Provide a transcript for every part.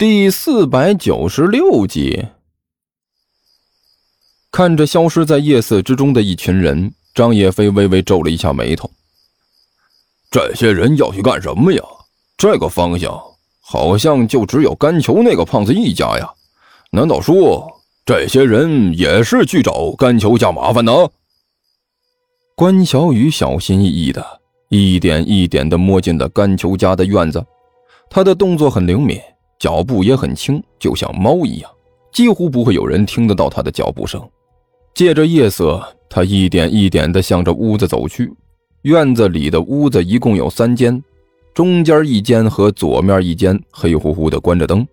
第四百九十六集，看着消失在夜色之中的一群人，张野飞微微皱了一下眉头。这些人要去干什么呀？这个方向好像就只有甘球那个胖子一家呀。难道说这些人也是去找甘球家麻烦呢？关小雨小心翼翼的，一点一点的摸进了甘球家的院子，他的动作很灵敏。脚步也很轻，就像猫一样，几乎不会有人听得到他的脚步声。借着夜色，他一点一点地向着屋子走去。院子里的屋子一共有三间，中间一间和左面一间黑乎乎的，关着灯。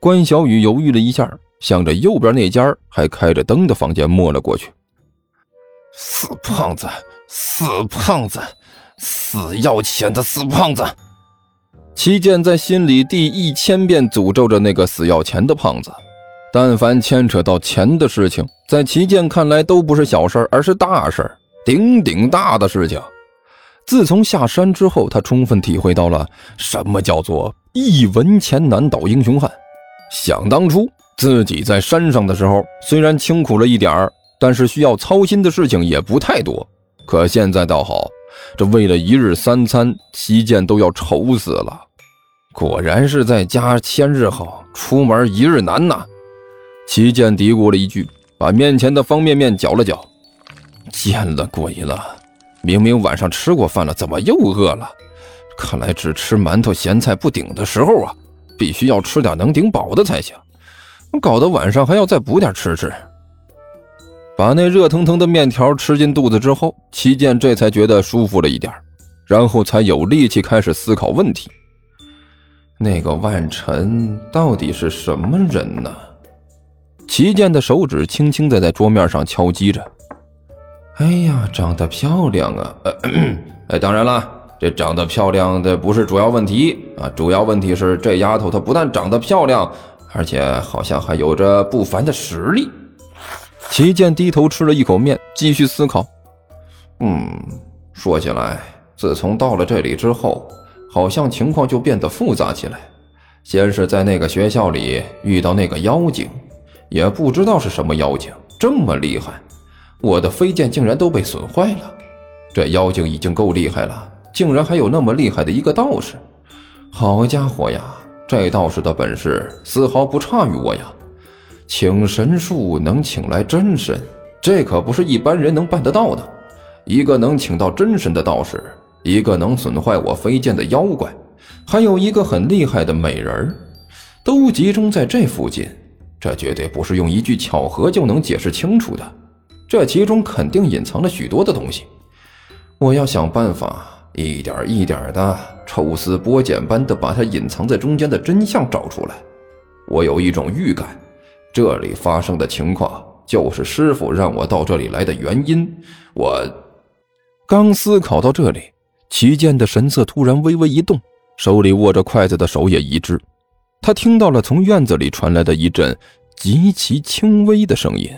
关小雨犹豫了一下，向着右边那间还开着灯的房间摸了过去。死胖子，死胖子，死要钱的死胖子！齐健在心里第一千遍诅咒着那个死要钱的胖子。但凡牵扯到钱的事情，在齐健看来都不是小事儿而是大事儿顶顶大的事情。自从下山之后，他充分体会到了什么叫做一文钱难倒英雄汉。想当初自己在山上的时候，虽然清苦了一点儿，但是需要操心的事情也不太多。可现在倒好，这为了一日三餐，齐健都要愁死了。果然是在家千日好，出门一日难呐！齐健嘀咕了一句，把面前的方便面搅了搅。见了鬼了！明明晚上吃过饭了，怎么又饿了？看来只吃馒头咸菜不顶的时候啊，必须要吃点能顶饱的才行。搞得晚上还要再补点吃吃。把那热腾腾的面条吃进肚子之后，齐健这才觉得舒服了一点，然后才有力气开始思考问题。那个万晨到底是什么人呢？齐健的手指轻轻的在桌面上敲击着。哎呀，长得漂亮啊！哎，当然了，这长得漂亮的不是主要问题啊，主要问题是这丫头她不但长得漂亮，而且好像还有着不凡的实力。齐健低头吃了一口面，继续思考。嗯，说起来，自从到了这里之后。好像情况就变得复杂起来。先是在那个学校里遇到那个妖精，也不知道是什么妖精，这么厉害，我的飞剑竟然都被损坏了。这妖精已经够厉害了，竟然还有那么厉害的一个道士。好家伙呀，这道士的本事丝毫不差于我呀！请神术能请来真神，这可不是一般人能办得到的。一个能请到真神的道士。一个能损坏我飞剑的妖怪，还有一个很厉害的美人都集中在这附近。这绝对不是用一句巧合就能解释清楚的，这其中肯定隐藏了许多的东西。我要想办法，一点一点的抽丝剥茧般的把它隐藏在中间的真相找出来。我有一种预感，这里发生的情况就是师傅让我到这里来的原因。我刚思考到这里。齐健的神色突然微微一动，手里握着筷子的手也一滞。他听到了从院子里传来的一阵极其轻微的声音，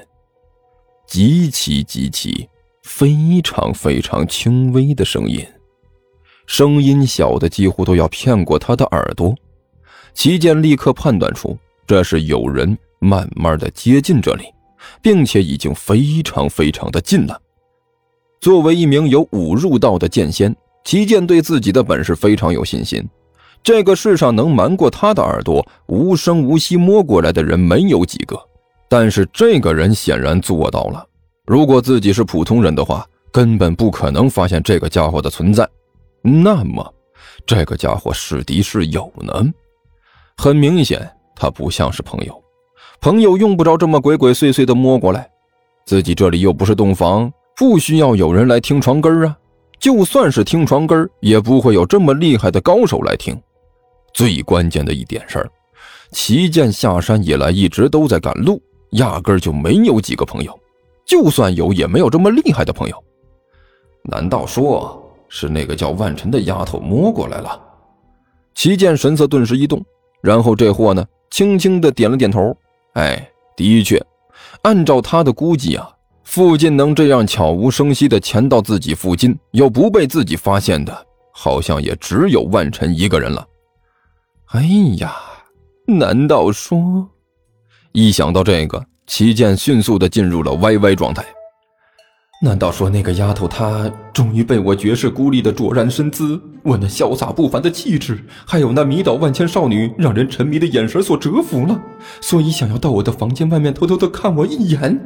极其极其非常非常轻微的声音，声音小的几乎都要骗过他的耳朵。齐健立刻判断出这是有人慢慢的接近这里，并且已经非常非常的近了。作为一名有武入道的剑仙。齐健对自己的本事非常有信心，这个世上能瞒过他的耳朵，无声无息摸过来的人没有几个。但是这个人显然做到了。如果自己是普通人的话，根本不可能发现这个家伙的存在。那么，这个家伙是敌是友呢？很明显，他不像是朋友。朋友用不着这么鬼鬼祟祟的摸过来，自己这里又不是洞房，不需要有人来听床根啊。就算是听床根也不会有这么厉害的高手来听。最关键的一点是，齐剑下山以来一直都在赶路，压根就没有几个朋友。就算有，也没有这么厉害的朋友。难道说是那个叫万晨的丫头摸过来了？齐剑神色顿时一动，然后这货呢，轻轻的点了点头。哎，的确，按照他的估计啊。附近能这样悄无声息的潜到自己附近，又不被自己发现的，好像也只有万晨一个人了。哎呀，难道说？一想到这个，齐剑迅速的进入了歪歪状态。难道说那个丫头她终于被我绝世孤立的卓然身姿，我那潇洒不凡的气质，还有那迷倒万千少女、让人沉迷的眼神所折服了，所以想要到我的房间外面偷偷的看我一眼？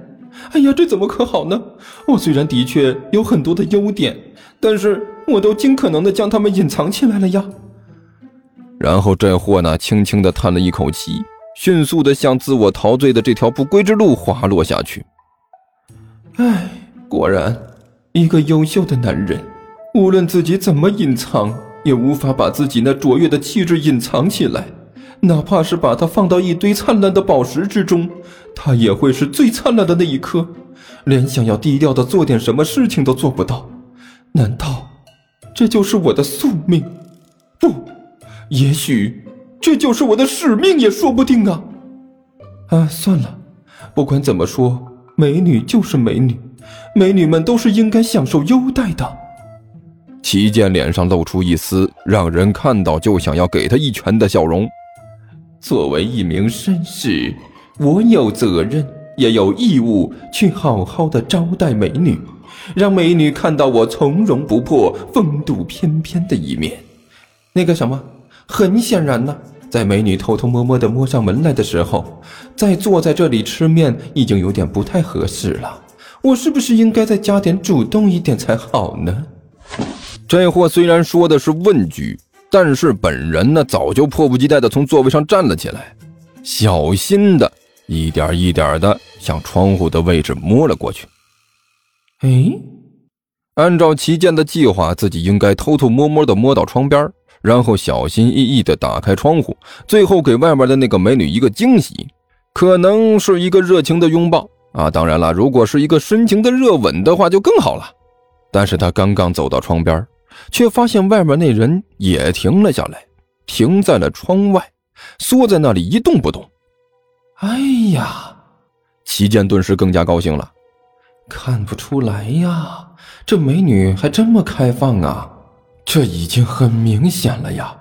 哎呀，这怎么可好呢？我虽然的确有很多的优点，但是我都尽可能的将它们隐藏起来了呀。然后这货呢，轻轻的叹了一口气，迅速的向自我陶醉的这条不归之路滑落下去。唉。果然，一个优秀的男人，无论自己怎么隐藏，也无法把自己那卓越的气质隐藏起来。哪怕是把它放到一堆灿烂的宝石之中，它也会是最灿烂的那一颗。连想要低调的做点什么事情都做不到，难道这就是我的宿命？不，也许这就是我的使命也说不定啊！啊，算了，不管怎么说，美女就是美女。美女们都是应该享受优待的。齐健脸上露出一丝让人看到就想要给他一拳的笑容。作为一名绅士，我有责任也有义务去好好的招待美女，让美女看到我从容不迫、风度翩翩的一面。那个什么，很显然呢，在美女偷偷摸摸的摸上门来的时候，再坐在这里吃面已经有点不太合适了。我是不是应该再加点主动一点才好呢？这货虽然说的是问句，但是本人呢早就迫不及待的从座位上站了起来，小心的一点一点的向窗户的位置摸了过去。哎，按照齐健的计划，自己应该偷偷摸摸的摸到窗边，然后小心翼翼的打开窗户，最后给外面的那个美女一个惊喜，可能是一个热情的拥抱。啊，当然了，如果是一个深情的热吻的话，就更好了。但是他刚刚走到窗边，却发现外面那人也停了下来，停在了窗外，缩在那里一动不动。哎呀，齐剑顿时更加高兴了。看不出来呀，这美女还这么开放啊！这已经很明显了呀，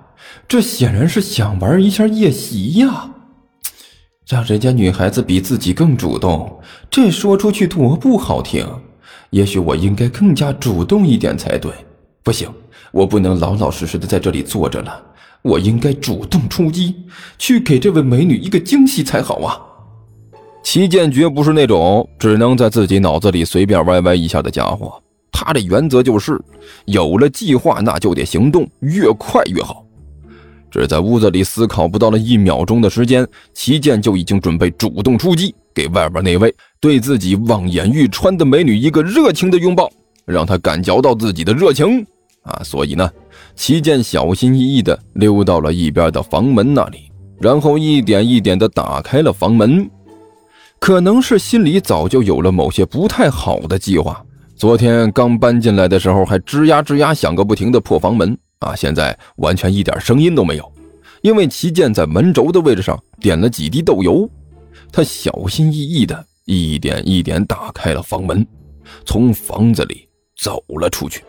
这显然是想玩一下夜袭呀。让人家女孩子比自己更主动，这说出去多不好听。也许我应该更加主动一点才对。不行，我不能老老实实的在这里坐着了，我应该主动出击，去给这位美女一个惊喜才好啊！齐剑绝不是那种只能在自己脑子里随便歪歪一下的家伙，他的原则就是，有了计划那就得行动，越快越好。只在屋子里思考不到了一秒钟的时间，齐剑就已经准备主动出击，给外边那位对自己望眼欲穿的美女一个热情的拥抱，让她感觉到自己的热情啊！所以呢，齐剑小心翼翼地溜到了一边的房门那里，然后一点一点地打开了房门。可能是心里早就有了某些不太好的计划，昨天刚搬进来的时候还吱呀吱呀响个不停的破房门。啊！现在完全一点声音都没有，因为齐剑在门轴的位置上点了几滴豆油。他小心翼翼的一点一点打开了房门，从房子里走了出去。